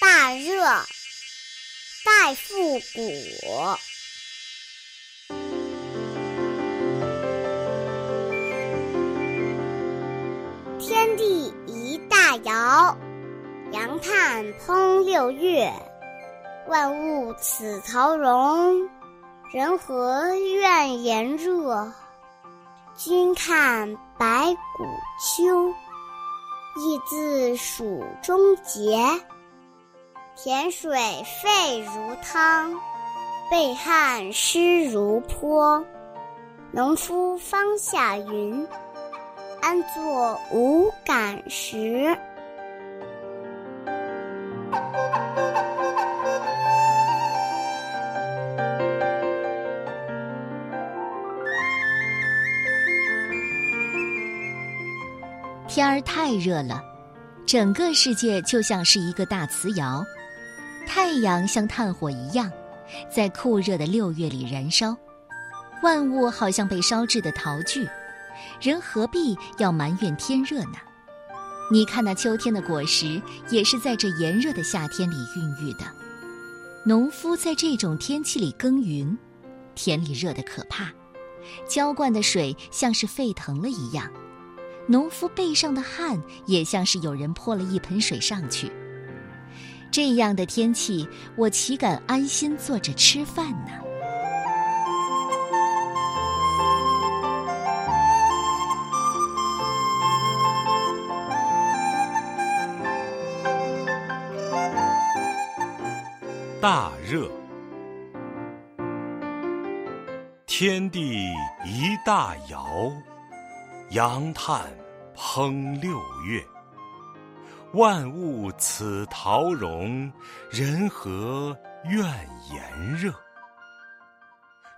大热，戴复古。天地一大窑，阳炭烹六月。万物此陶容，人何怨炎热？君看白骨秋，亦自蜀中结。田水沸如汤，被汗湿如泼。农夫方下云，安作无感时？天儿太热了，整个世界就像是一个大瓷窑。太阳像炭火一样，在酷热的六月里燃烧，万物好像被烧制的陶具，人何必要埋怨天热呢？你看那秋天的果实，也是在这炎热的夏天里孕育的。农夫在这种天气里耕耘，田里热得可怕，浇灌的水像是沸腾了一样，农夫背上的汗也像是有人泼了一盆水上去。这样的天气，我岂敢安心坐着吃饭呢？大热，天地一大窑，阳炭烹六月。万物此陶融，人何怨炎热？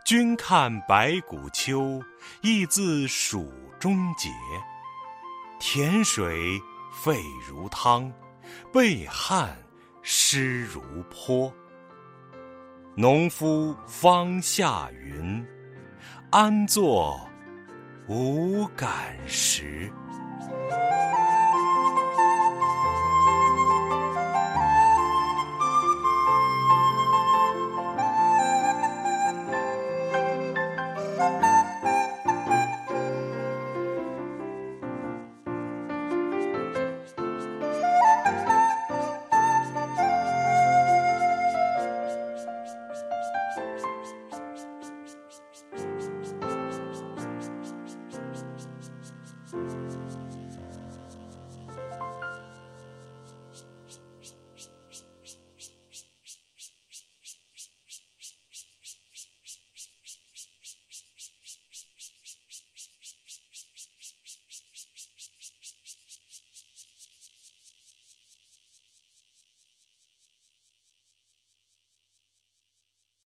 君看白骨秋，亦自蜀中节。田水沸如汤，被汗湿如泼。农夫方下云，安坐无感时？Jesus.